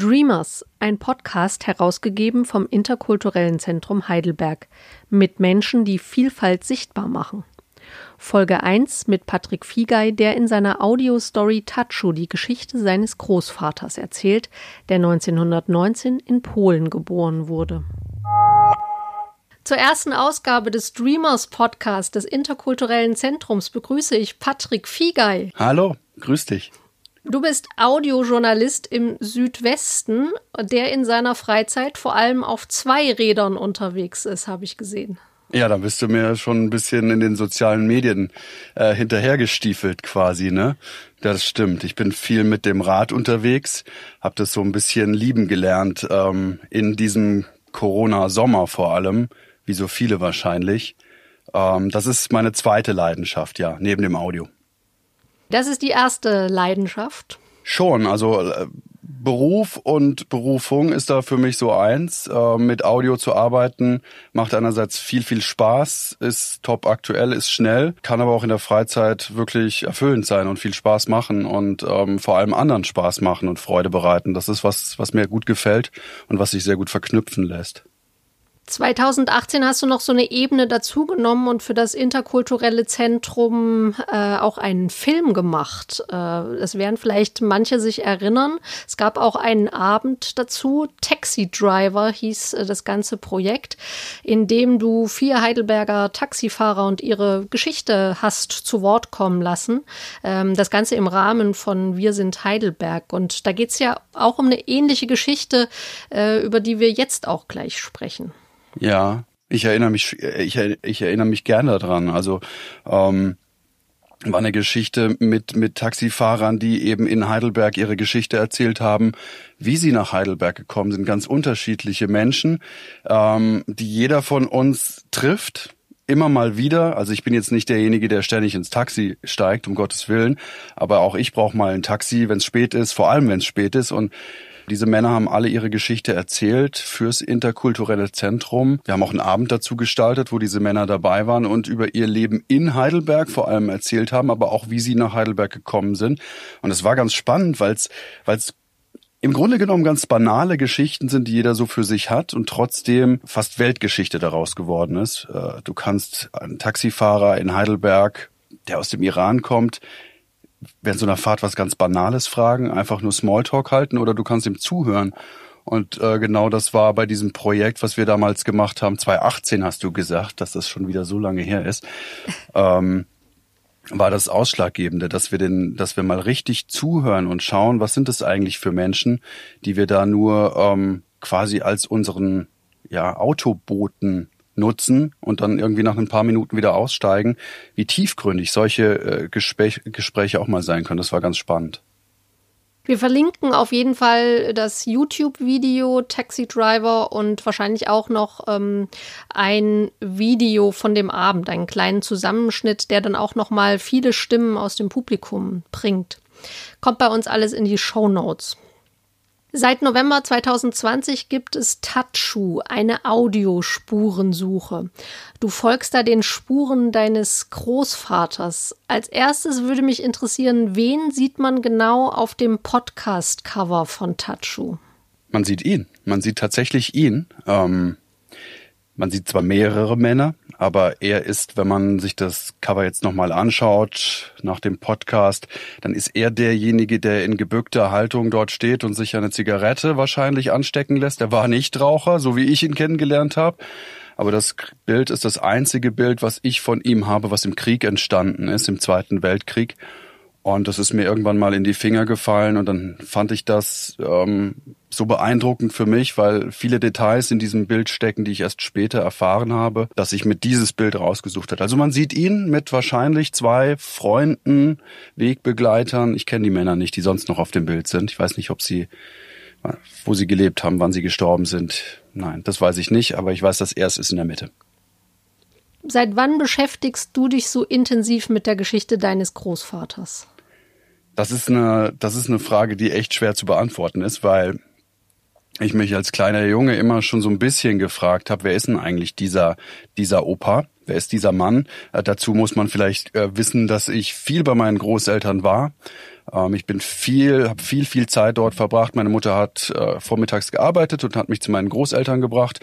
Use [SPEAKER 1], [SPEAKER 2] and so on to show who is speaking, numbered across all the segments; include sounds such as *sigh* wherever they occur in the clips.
[SPEAKER 1] Dreamers, ein Podcast herausgegeben vom Interkulturellen Zentrum Heidelberg mit Menschen, die Vielfalt sichtbar machen. Folge 1 mit Patrick Fiegei, der in seiner Audiostory Tatschu die Geschichte seines Großvaters erzählt, der 1919 in Polen geboren wurde. Zur ersten Ausgabe des Dreamers Podcast des Interkulturellen Zentrums begrüße ich Patrick Fiegei.
[SPEAKER 2] Hallo, grüß dich.
[SPEAKER 1] Du bist Audiojournalist im Südwesten, der in seiner Freizeit vor allem auf zwei Rädern unterwegs ist, habe ich gesehen.
[SPEAKER 2] Ja, da bist du mir schon ein bisschen in den sozialen Medien äh, hinterhergestiefelt quasi, ne? Das stimmt. Ich bin viel mit dem Rad unterwegs, habe das so ein bisschen lieben gelernt ähm, in diesem Corona-Sommer vor allem, wie so viele wahrscheinlich. Ähm, das ist meine zweite Leidenschaft, ja, neben dem Audio.
[SPEAKER 1] Das ist die erste Leidenschaft.
[SPEAKER 2] Schon, also äh, Beruf und Berufung ist da für mich so eins. Äh, mit Audio zu arbeiten macht einerseits viel, viel Spaß, ist top aktuell, ist schnell, kann aber auch in der Freizeit wirklich erfüllend sein und viel Spaß machen und ähm, vor allem anderen Spaß machen und Freude bereiten. Das ist was, was mir gut gefällt und was sich sehr gut verknüpfen lässt.
[SPEAKER 1] 2018 hast du noch so eine Ebene dazugenommen und für das interkulturelle Zentrum äh, auch einen Film gemacht. Äh, es werden vielleicht manche sich erinnern. Es gab auch einen Abend dazu. Taxi Driver hieß äh, das ganze Projekt, in dem du vier Heidelberger Taxifahrer und ihre Geschichte hast zu Wort kommen lassen. Ähm, das Ganze im Rahmen von Wir sind Heidelberg. Und da geht's ja auch um eine ähnliche Geschichte, äh, über die wir jetzt auch gleich sprechen.
[SPEAKER 2] Ja, ich erinnere mich, ich, ich erinnere mich gerne daran. Also ähm, war eine Geschichte mit mit Taxifahrern, die eben in Heidelberg ihre Geschichte erzählt haben, wie sie nach Heidelberg gekommen sind. Ganz unterschiedliche Menschen, ähm, die jeder von uns trifft. Immer mal wieder. Also ich bin jetzt nicht derjenige, der ständig ins Taxi steigt, um Gottes Willen. Aber auch ich brauche mal ein Taxi, wenn es spät ist, vor allem wenn es spät ist. Und diese Männer haben alle ihre Geschichte erzählt fürs interkulturelle Zentrum. Wir haben auch einen Abend dazu gestaltet, wo diese Männer dabei waren und über ihr Leben in Heidelberg vor allem erzählt haben, aber auch wie sie nach Heidelberg gekommen sind. Und es war ganz spannend, weil es im Grunde genommen ganz banale Geschichten sind, die jeder so für sich hat und trotzdem fast Weltgeschichte daraus geworden ist. Äh, du kannst einen Taxifahrer in Heidelberg, der aus dem Iran kommt, während so einer Fahrt was ganz Banales fragen, einfach nur Smalltalk halten oder du kannst ihm zuhören. Und äh, genau das war bei diesem Projekt, was wir damals gemacht haben, 2018 hast du gesagt, dass das schon wieder so lange her ist, *laughs* ähm, war das Ausschlaggebende, dass wir den, dass wir mal richtig zuhören und schauen, was sind es eigentlich für Menschen, die wir da nur ähm, quasi als unseren ja, Autoboten nutzen und dann irgendwie nach ein paar Minuten wieder aussteigen, wie tiefgründig solche äh, Gespräch, Gespräche auch mal sein können. Das war ganz spannend.
[SPEAKER 1] Wir verlinken auf jeden Fall das YouTube-Video Taxi Driver und wahrscheinlich auch noch ähm, ein Video von dem Abend, einen kleinen Zusammenschnitt, der dann auch noch mal viele Stimmen aus dem Publikum bringt. Kommt bei uns alles in die Show Notes. Seit November 2020 gibt es Tatschu, eine Audiospurensuche. Du folgst da den Spuren deines Großvaters. Als erstes würde mich interessieren, wen sieht man genau auf dem Podcast-Cover von Tatschu?
[SPEAKER 2] Man sieht ihn. Man sieht tatsächlich ihn. Ähm, man sieht zwar mehrere Männer, aber er ist, wenn man sich das Cover jetzt nochmal anschaut, nach dem Podcast, dann ist er derjenige, der in gebückter Haltung dort steht und sich eine Zigarette wahrscheinlich anstecken lässt. Er war nicht Raucher, so wie ich ihn kennengelernt habe. Aber das Bild ist das einzige Bild, was ich von ihm habe, was im Krieg entstanden ist, im Zweiten Weltkrieg. Und das ist mir irgendwann mal in die Finger gefallen und dann fand ich das ähm, so beeindruckend für mich, weil viele Details in diesem Bild stecken, die ich erst später erfahren habe, dass ich mit dieses Bild rausgesucht habe. Also man sieht ihn mit wahrscheinlich zwei Freunden, Wegbegleitern. Ich kenne die Männer nicht, die sonst noch auf dem Bild sind. Ich weiß nicht, ob sie, wo sie gelebt haben, wann sie gestorben sind. Nein, das weiß ich nicht, aber ich weiß, dass er es ist in der Mitte.
[SPEAKER 1] Seit wann beschäftigst du dich so intensiv mit der Geschichte deines Großvaters?
[SPEAKER 2] Das ist eine, das ist eine Frage, die echt schwer zu beantworten ist, weil ich mich als kleiner Junge immer schon so ein bisschen gefragt habe, wer ist denn eigentlich dieser, dieser Opa? Wer ist dieser Mann? Äh, dazu muss man vielleicht äh, wissen, dass ich viel bei meinen Großeltern war. Ähm, ich bin viel, habe viel, viel Zeit dort verbracht. Meine Mutter hat äh, vormittags gearbeitet und hat mich zu meinen Großeltern gebracht.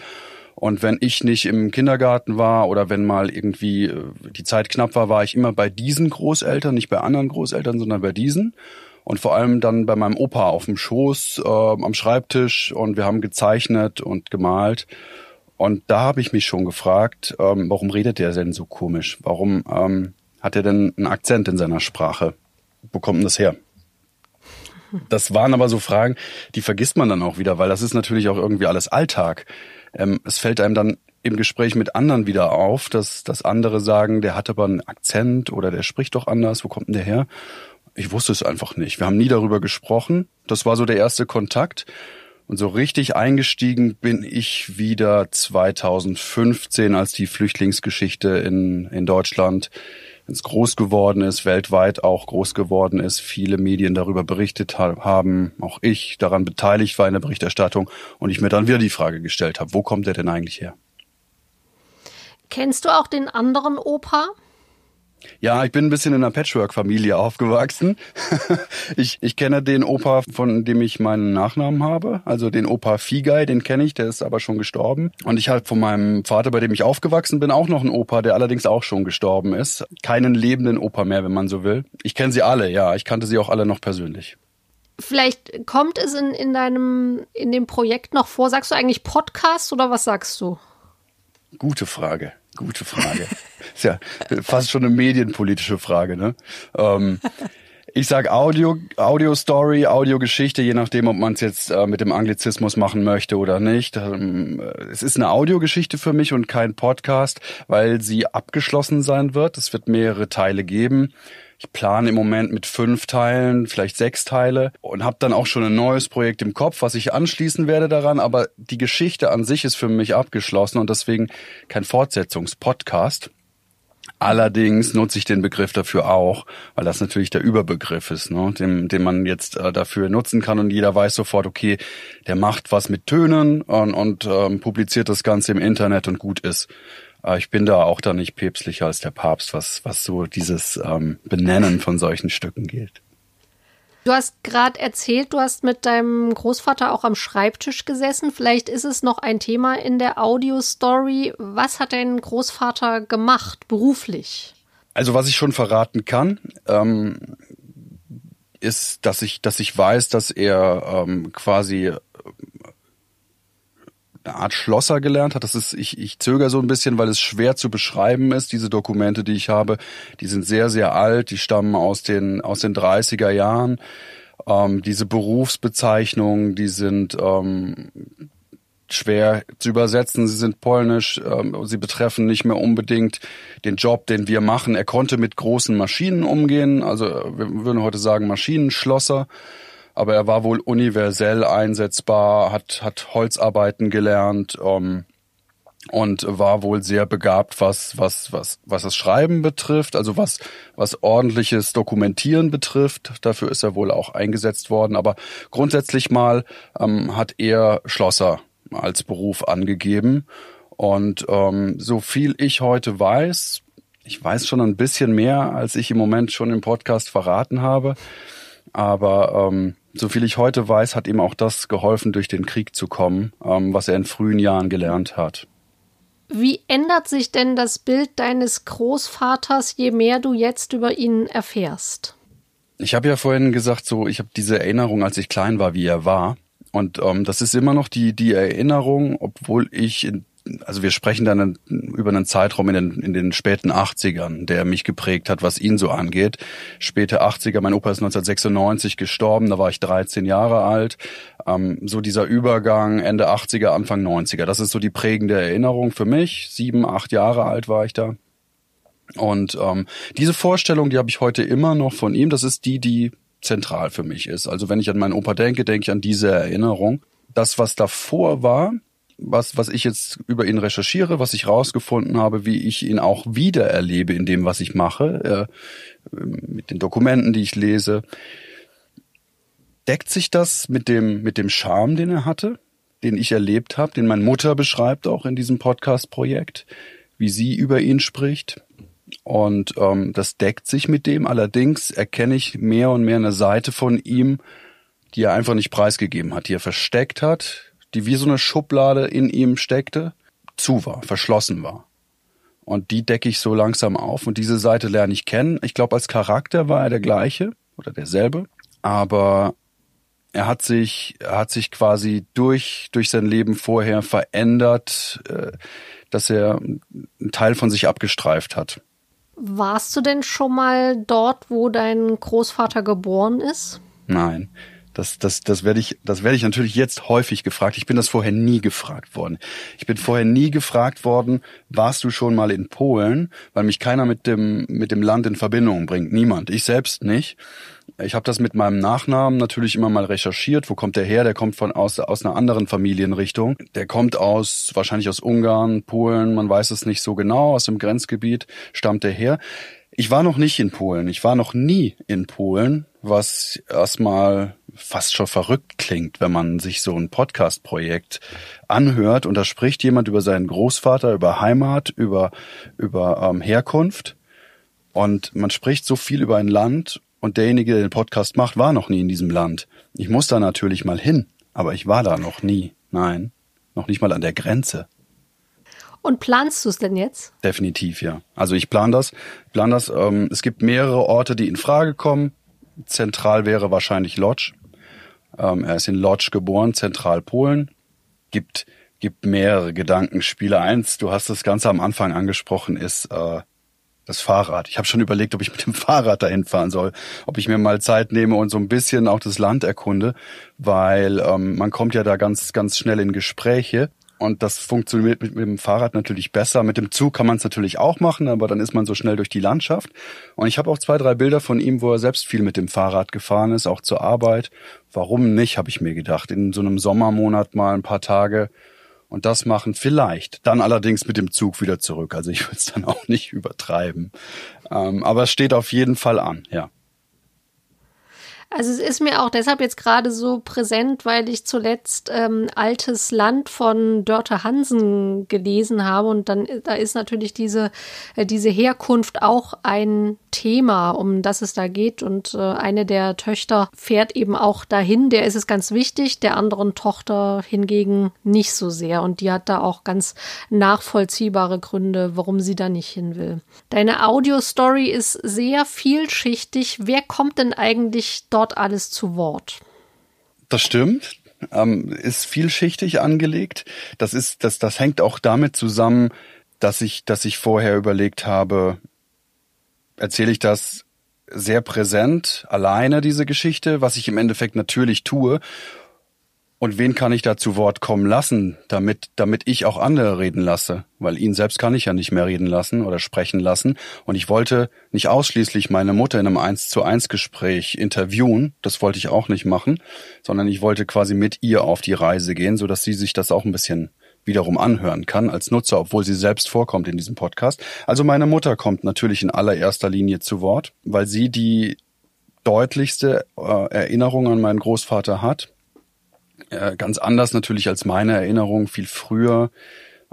[SPEAKER 2] Und wenn ich nicht im Kindergarten war oder wenn mal irgendwie äh, die Zeit knapp war, war ich immer bei diesen Großeltern, nicht bei anderen Großeltern, sondern bei diesen. Und vor allem dann bei meinem Opa auf dem Schoß, äh, am Schreibtisch und wir haben gezeichnet und gemalt. Und da habe ich mich schon gefragt, ähm, warum redet der denn so komisch? Warum ähm, hat er denn einen Akzent in seiner Sprache? Wo kommt denn das her? Das waren aber so Fragen, die vergisst man dann auch wieder, weil das ist natürlich auch irgendwie alles Alltag. Ähm, es fällt einem dann im Gespräch mit anderen wieder auf, dass, dass andere sagen, der hat aber einen Akzent oder der spricht doch anders, wo kommt denn der her? Ich wusste es einfach nicht. Wir haben nie darüber gesprochen. Das war so der erste Kontakt. Und so richtig eingestiegen bin ich wieder 2015, als die Flüchtlingsgeschichte in, in Deutschland ins groß geworden ist, weltweit auch groß geworden ist, viele Medien darüber berichtet haben, auch ich daran beteiligt war in der Berichterstattung und ich mir dann wieder die Frage gestellt habe, wo kommt der denn eigentlich her?
[SPEAKER 1] Kennst du auch den anderen Opa?
[SPEAKER 2] Ja, ich bin ein bisschen in einer Patchwork-Familie aufgewachsen. *laughs* ich, ich kenne den Opa, von dem ich meinen Nachnamen habe. Also den Opa Figay, den kenne ich, der ist aber schon gestorben. Und ich habe von meinem Vater, bei dem ich aufgewachsen bin, auch noch einen Opa, der allerdings auch schon gestorben ist. Keinen lebenden Opa mehr, wenn man so will. Ich kenne sie alle, ja. Ich kannte sie auch alle noch persönlich.
[SPEAKER 1] Vielleicht kommt es in, in deinem, in dem Projekt noch vor. Sagst du eigentlich Podcast oder was sagst du?
[SPEAKER 2] Gute Frage. Gute Frage. Ist ja fast schon eine medienpolitische Frage, ne? Ähm, ich sag Audio, Audio Story, Audiogeschichte, je nachdem, ob man es jetzt äh, mit dem Anglizismus machen möchte oder nicht. Ähm, es ist eine Audiogeschichte für mich und kein Podcast, weil sie abgeschlossen sein wird. Es wird mehrere Teile geben. Ich plane im Moment mit fünf Teilen, vielleicht sechs Teile und habe dann auch schon ein neues Projekt im Kopf, was ich anschließen werde daran. Aber die Geschichte an sich ist für mich abgeschlossen und deswegen kein Fortsetzungspodcast. Allerdings nutze ich den Begriff dafür auch, weil das natürlich der Überbegriff ist, ne, den, den man jetzt äh, dafür nutzen kann und jeder weiß sofort, okay, der macht was mit Tönen und, und ähm, publiziert das Ganze im Internet und gut ist. Aber ich bin da auch da nicht päpstlicher als der Papst, was, was so dieses ähm, Benennen von solchen Stücken gilt.
[SPEAKER 1] Du hast gerade erzählt, du hast mit deinem Großvater auch am Schreibtisch gesessen. Vielleicht ist es noch ein Thema in der Audio-Story. Was hat dein Großvater gemacht, beruflich?
[SPEAKER 2] Also was ich schon verraten kann, ähm, ist, dass ich, dass ich weiß, dass er ähm, quasi eine Art Schlosser gelernt hat. Das ist, ich, ich zögere so ein bisschen, weil es schwer zu beschreiben ist. Diese Dokumente, die ich habe, die sind sehr, sehr alt, die stammen aus den, aus den 30er Jahren. Ähm, diese Berufsbezeichnungen, die sind ähm, schwer zu übersetzen. Sie sind polnisch. Ähm, sie betreffen nicht mehr unbedingt den Job, den wir machen. Er konnte mit großen Maschinen umgehen. Also wir würden heute sagen Maschinenschlosser aber er war wohl universell einsetzbar, hat, hat Holzarbeiten gelernt ähm, und war wohl sehr begabt, was, was, was, was das Schreiben betrifft, also was, was ordentliches Dokumentieren betrifft. Dafür ist er wohl auch eingesetzt worden. Aber grundsätzlich mal ähm, hat er Schlosser als Beruf angegeben. Und ähm, so viel ich heute weiß, ich weiß schon ein bisschen mehr, als ich im Moment schon im Podcast verraten habe. Aber ähm, soviel ich heute weiß, hat ihm auch das geholfen, durch den Krieg zu kommen, ähm, was er in frühen Jahren gelernt hat.
[SPEAKER 1] Wie ändert sich denn das Bild deines Großvaters, je mehr du jetzt über ihn erfährst?
[SPEAKER 2] Ich habe ja vorhin gesagt, so ich habe diese Erinnerung, als ich klein war, wie er war. Und ähm, das ist immer noch die, die Erinnerung, obwohl ich in also wir sprechen dann über einen Zeitraum in den, in den späten 80ern, der mich geprägt hat, was ihn so angeht. Späte 80er, mein Opa ist 1996 gestorben, da war ich 13 Jahre alt. Ähm, so dieser Übergang Ende 80er, Anfang 90er, das ist so die prägende Erinnerung für mich. Sieben, acht Jahre alt war ich da. Und ähm, diese Vorstellung, die habe ich heute immer noch von ihm, das ist die, die zentral für mich ist. Also wenn ich an meinen Opa denke, denke ich an diese Erinnerung. Das, was davor war, was, was ich jetzt über ihn recherchiere, was ich rausgefunden habe, wie ich ihn auch wiedererlebe in dem, was ich mache, äh, mit den Dokumenten, die ich lese. Deckt sich das mit dem, mit dem Charme, den er hatte, den ich erlebt habe, den meine Mutter beschreibt auch in diesem Podcast-Projekt, wie sie über ihn spricht? Und ähm, das deckt sich mit dem. Allerdings erkenne ich mehr und mehr eine Seite von ihm, die er einfach nicht preisgegeben hat, die er versteckt hat, die wie so eine Schublade in ihm steckte, zu war, verschlossen war. Und die decke ich so langsam auf und diese Seite lerne ich kennen. Ich glaube, als Charakter war er der gleiche oder derselbe, aber er hat sich, er hat sich quasi durch, durch sein Leben vorher verändert, äh, dass er einen Teil von sich abgestreift hat.
[SPEAKER 1] Warst du denn schon mal dort, wo dein Großvater geboren ist?
[SPEAKER 2] Nein. Das, das, das werde ich, das werde ich natürlich jetzt häufig gefragt. Ich bin das vorher nie gefragt worden. Ich bin vorher nie gefragt worden, warst du schon mal in Polen? Weil mich keiner mit dem, mit dem Land in Verbindung bringt. Niemand. Ich selbst nicht. Ich habe das mit meinem Nachnamen natürlich immer mal recherchiert. Wo kommt der her? Der kommt von aus, aus einer anderen Familienrichtung. Der kommt aus, wahrscheinlich aus Ungarn, Polen, man weiß es nicht so genau, aus dem Grenzgebiet stammt er her. Ich war noch nicht in Polen. Ich war noch nie in Polen, was erstmal fast schon verrückt klingt, wenn man sich so ein Podcast-Projekt anhört und da spricht jemand über seinen Großvater, über Heimat, über, über ähm, Herkunft und man spricht so viel über ein Land und derjenige, der den Podcast macht, war noch nie in diesem Land. Ich muss da natürlich mal hin, aber ich war da noch nie. Nein, noch nicht mal an der Grenze.
[SPEAKER 1] Und planst du es denn jetzt?
[SPEAKER 2] Definitiv, ja. Also ich plane das. Plan das. Ähm, es gibt mehrere Orte, die in Frage kommen. Zentral wäre wahrscheinlich Lodz. Ähm, er ist in Lodz geboren, Zentralpolen. Gibt, gibt mehrere Gedankenspiele. Eins, du hast das Ganze am Anfang angesprochen, ist äh, das Fahrrad. Ich habe schon überlegt, ob ich mit dem *laughs* Fahrrad dahin fahren soll, ob ich mir mal Zeit nehme und so ein bisschen auch das Land erkunde, weil ähm, man kommt ja da ganz, ganz schnell in Gespräche. Und das funktioniert mit, mit dem Fahrrad natürlich besser. Mit dem Zug kann man es natürlich auch machen, aber dann ist man so schnell durch die Landschaft. Und ich habe auch zwei, drei Bilder von ihm, wo er selbst viel mit dem Fahrrad gefahren ist, auch zur Arbeit. Warum nicht, habe ich mir gedacht. In so einem Sommermonat mal ein paar Tage und das machen vielleicht. Dann allerdings mit dem Zug wieder zurück. Also ich *laughs* will es dann auch nicht übertreiben. Ähm, aber es steht auf jeden Fall an, ja.
[SPEAKER 1] Also es ist mir auch deshalb jetzt gerade so präsent, weil ich zuletzt ähm, Altes Land von Dörte Hansen gelesen habe und dann da ist natürlich diese äh, diese Herkunft auch ein Thema, um das es da geht und äh, eine der Töchter fährt eben auch dahin, der ist es ganz wichtig, der anderen Tochter hingegen nicht so sehr und die hat da auch ganz nachvollziehbare Gründe, warum sie da nicht hin will. Deine Audio-Story ist sehr vielschichtig. Wer kommt denn eigentlich dort dort alles zu Wort?
[SPEAKER 2] Das stimmt. Ähm, ist vielschichtig angelegt. Das ist, das, das hängt auch damit zusammen, dass ich, dass ich vorher überlegt habe, erzähle ich das sehr präsent, alleine diese Geschichte, was ich im Endeffekt natürlich tue, und wen kann ich da zu Wort kommen lassen, damit, damit ich auch andere reden lasse? Weil ihn selbst kann ich ja nicht mehr reden lassen oder sprechen lassen. Und ich wollte nicht ausschließlich meine Mutter in einem eins zu eins Gespräch interviewen. Das wollte ich auch nicht machen, sondern ich wollte quasi mit ihr auf die Reise gehen, so dass sie sich das auch ein bisschen wiederum anhören kann als Nutzer, obwohl sie selbst vorkommt in diesem Podcast. Also meine Mutter kommt natürlich in allererster Linie zu Wort, weil sie die deutlichste äh, Erinnerung an meinen Großvater hat äh, ganz anders natürlich als meine Erinnerung, viel früher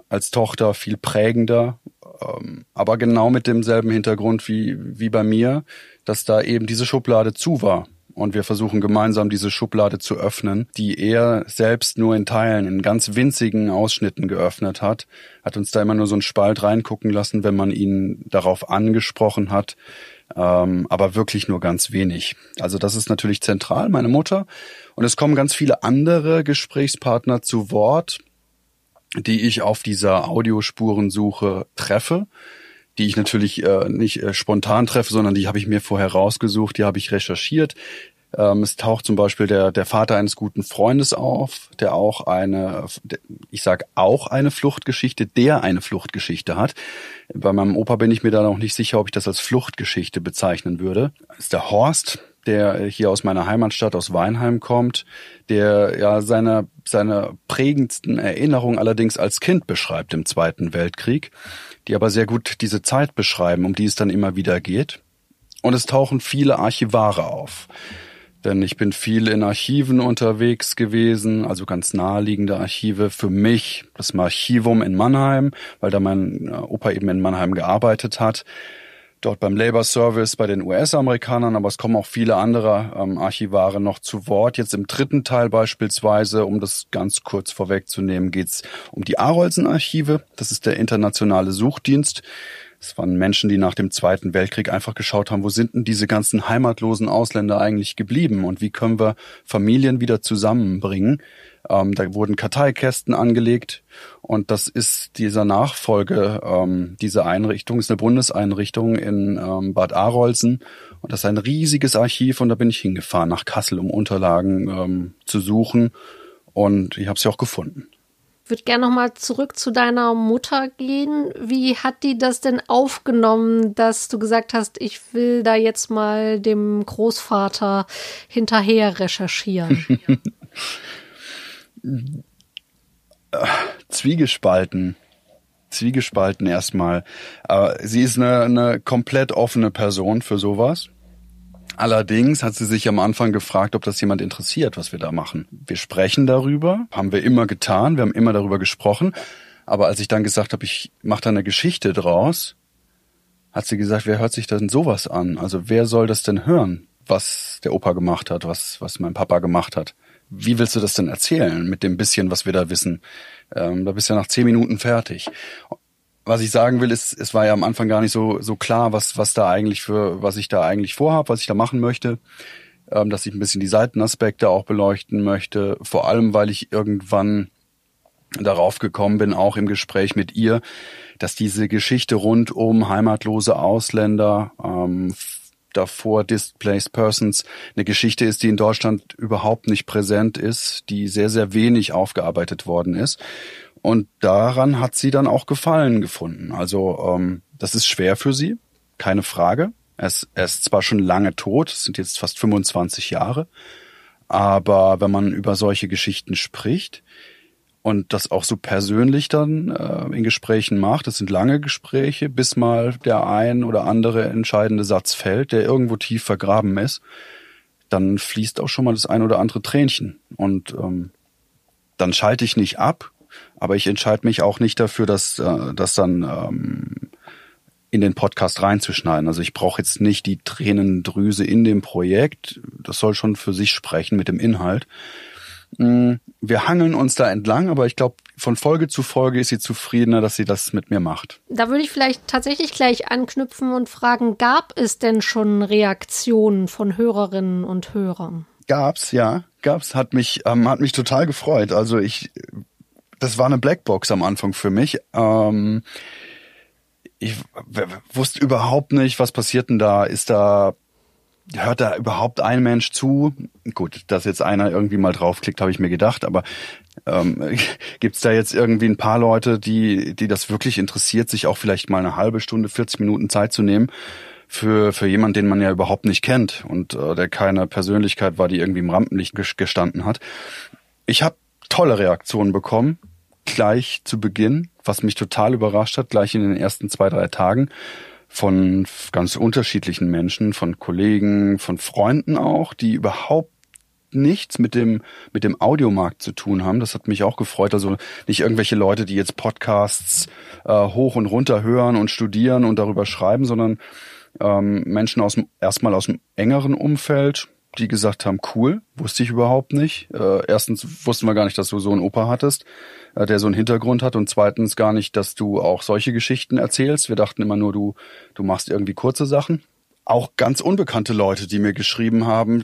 [SPEAKER 2] als Tochter, viel prägender, ähm, aber genau mit demselben Hintergrund wie, wie bei mir, dass da eben diese Schublade zu war. Und wir versuchen gemeinsam diese Schublade zu öffnen, die er selbst nur in Teilen, in ganz winzigen Ausschnitten geöffnet hat, hat uns da immer nur so einen Spalt reingucken lassen, wenn man ihn darauf angesprochen hat, ähm, aber wirklich nur ganz wenig. Also das ist natürlich zentral, meine Mutter. Und es kommen ganz viele andere Gesprächspartner zu Wort, die ich auf dieser Audiospurensuche treffe, die ich natürlich äh, nicht äh, spontan treffe, sondern die habe ich mir vorher rausgesucht, die habe ich recherchiert. Ähm, es taucht zum Beispiel der, der Vater eines guten Freundes auf, der auch eine, ich sag auch eine Fluchtgeschichte, der eine Fluchtgeschichte hat. Bei meinem Opa bin ich mir da noch nicht sicher, ob ich das als Fluchtgeschichte bezeichnen würde. Das ist der Horst, der hier aus meiner Heimatstadt aus Weinheim kommt, der ja seine, seine prägendsten Erinnerungen allerdings als Kind beschreibt im Zweiten Weltkrieg, die aber sehr gut diese Zeit beschreiben, um die es dann immer wieder geht. Und es tauchen viele Archivare auf denn ich bin viel in Archiven unterwegs gewesen, also ganz naheliegende Archive. Für mich das Archivum in Mannheim, weil da mein äh, Opa eben in Mannheim gearbeitet hat. dort beim Labor Service bei den US-Amerikanern, aber es kommen auch viele andere ähm, Archivare noch zu Wort. Jetzt im dritten Teil beispielsweise, um das ganz kurz vorwegzunehmen, geht's um die Arolsen-Archive. Das ist der internationale Suchdienst. Es waren Menschen, die nach dem Zweiten Weltkrieg einfach geschaut haben, wo sind denn diese ganzen heimatlosen Ausländer eigentlich geblieben und wie können wir Familien wieder zusammenbringen. Ähm, da wurden Karteikästen angelegt und das ist dieser Nachfolge ähm, dieser Einrichtung, ist eine Bundeseinrichtung in ähm, Bad Arolsen und das ist ein riesiges Archiv und da bin ich hingefahren nach Kassel, um Unterlagen ähm, zu suchen und ich habe sie auch gefunden
[SPEAKER 1] würde gerne nochmal zurück zu deiner Mutter gehen. Wie hat die das denn aufgenommen, dass du gesagt hast, ich will da jetzt mal dem Großvater hinterher recherchieren? *laughs*
[SPEAKER 2] Zwiegespalten. Zwiegespalten erstmal. Aber sie ist eine, eine komplett offene Person für sowas. Allerdings hat sie sich am Anfang gefragt, ob das jemand interessiert, was wir da machen. Wir sprechen darüber, haben wir immer getan, wir haben immer darüber gesprochen. Aber als ich dann gesagt habe, ich mache da eine Geschichte draus, hat sie gesagt, wer hört sich denn sowas an? Also wer soll das denn hören, was der Opa gemacht hat, was, was mein Papa gemacht hat? Wie willst du das denn erzählen mit dem bisschen, was wir da wissen? Ähm, da bist du ja nach zehn Minuten fertig was ich sagen will, ist, es war ja am Anfang gar nicht so, so klar, was, was da eigentlich für, was ich da eigentlich vorhabe, was ich da machen möchte. Ähm, dass ich ein bisschen die Seitenaspekte auch beleuchten möchte. Vor allem, weil ich irgendwann darauf gekommen bin, auch im Gespräch mit ihr, dass diese Geschichte rund um heimatlose Ausländer, ähm, davor Displaced Persons, eine Geschichte ist, die in Deutschland überhaupt nicht präsent ist, die sehr, sehr wenig aufgearbeitet worden ist. Und daran hat sie dann auch Gefallen gefunden. Also ähm, das ist schwer für sie, keine Frage. Er ist, er ist zwar schon lange tot, es sind jetzt fast 25 Jahre, aber wenn man über solche Geschichten spricht und das auch so persönlich dann äh, in Gesprächen macht, das sind lange Gespräche, bis mal der ein oder andere entscheidende Satz fällt, der irgendwo tief vergraben ist, dann fließt auch schon mal das ein oder andere Tränchen. Und ähm, dann schalte ich nicht ab, aber ich entscheide mich auch nicht dafür, dass äh, das dann ähm, in den Podcast reinzuschneiden. Also ich brauche jetzt nicht die Tränendrüse in dem Projekt. Das soll schon für sich sprechen mit dem Inhalt. Mm, wir hangeln uns da entlang, aber ich glaube, von Folge zu Folge ist sie zufriedener, dass sie das mit mir macht.
[SPEAKER 1] Da würde ich vielleicht tatsächlich gleich anknüpfen und fragen, gab es denn schon Reaktionen von Hörerinnen und Hörern?
[SPEAKER 2] Gab's, ja, gab's, hat mich, ähm, hat mich total gefreut. Also ich das war eine Blackbox am Anfang für mich. Ähm, ich wusste überhaupt nicht, was passiert denn da. Ist da, hört da überhaupt ein Mensch zu? Gut, dass jetzt einer irgendwie mal draufklickt, habe ich mir gedacht, aber ähm, *laughs* gibt da jetzt irgendwie ein paar Leute, die, die das wirklich interessiert, sich auch vielleicht mal eine halbe Stunde, 40 Minuten Zeit zu nehmen? für, für jemand, den man ja überhaupt nicht kennt und äh, der keine Persönlichkeit war, die irgendwie im Rampenlicht gestanden hat. Ich habe tolle Reaktionen bekommen, gleich zu Beginn, was mich total überrascht hat, gleich in den ersten zwei, drei Tagen von ganz unterschiedlichen Menschen, von Kollegen, von Freunden auch, die überhaupt nichts mit dem mit dem Audiomarkt zu tun haben. Das hat mich auch gefreut. Also nicht irgendwelche Leute, die jetzt Podcasts äh, hoch und runter hören und studieren und darüber schreiben, sondern ähm, Menschen aus dem erstmal aus dem engeren Umfeld, die gesagt haben, cool, wusste ich überhaupt nicht. Äh, erstens wussten wir gar nicht, dass du so einen Opa hattest, äh, der so einen Hintergrund hat und zweitens gar nicht, dass du auch solche Geschichten erzählst. Wir dachten immer nur, du, du machst irgendwie kurze Sachen. Auch ganz unbekannte Leute, die mir geschrieben haben,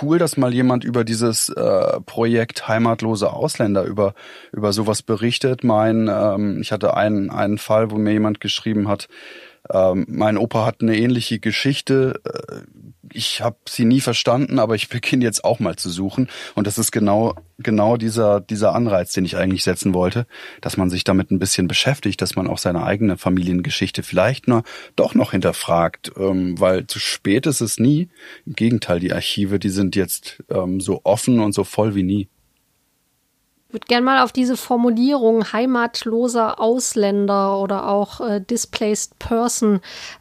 [SPEAKER 2] cool, dass mal jemand über dieses äh, Projekt heimatlose Ausländer über über sowas berichtet. Mein, ähm, ich hatte einen einen Fall, wo mir jemand geschrieben hat, ähm, mein Opa hat eine ähnliche Geschichte. Äh, ich habe sie nie verstanden, aber ich beginne jetzt auch mal zu suchen. Und das ist genau genau dieser dieser Anreiz, den ich eigentlich setzen wollte, dass man sich damit ein bisschen beschäftigt, dass man auch seine eigene Familiengeschichte vielleicht nur doch noch hinterfragt, ähm, weil zu spät ist es nie. Im Gegenteil, die Archive, die sind jetzt ähm, so offen und so voll wie nie
[SPEAKER 1] würde gerne mal auf diese Formulierung heimatloser Ausländer oder auch äh, displaced person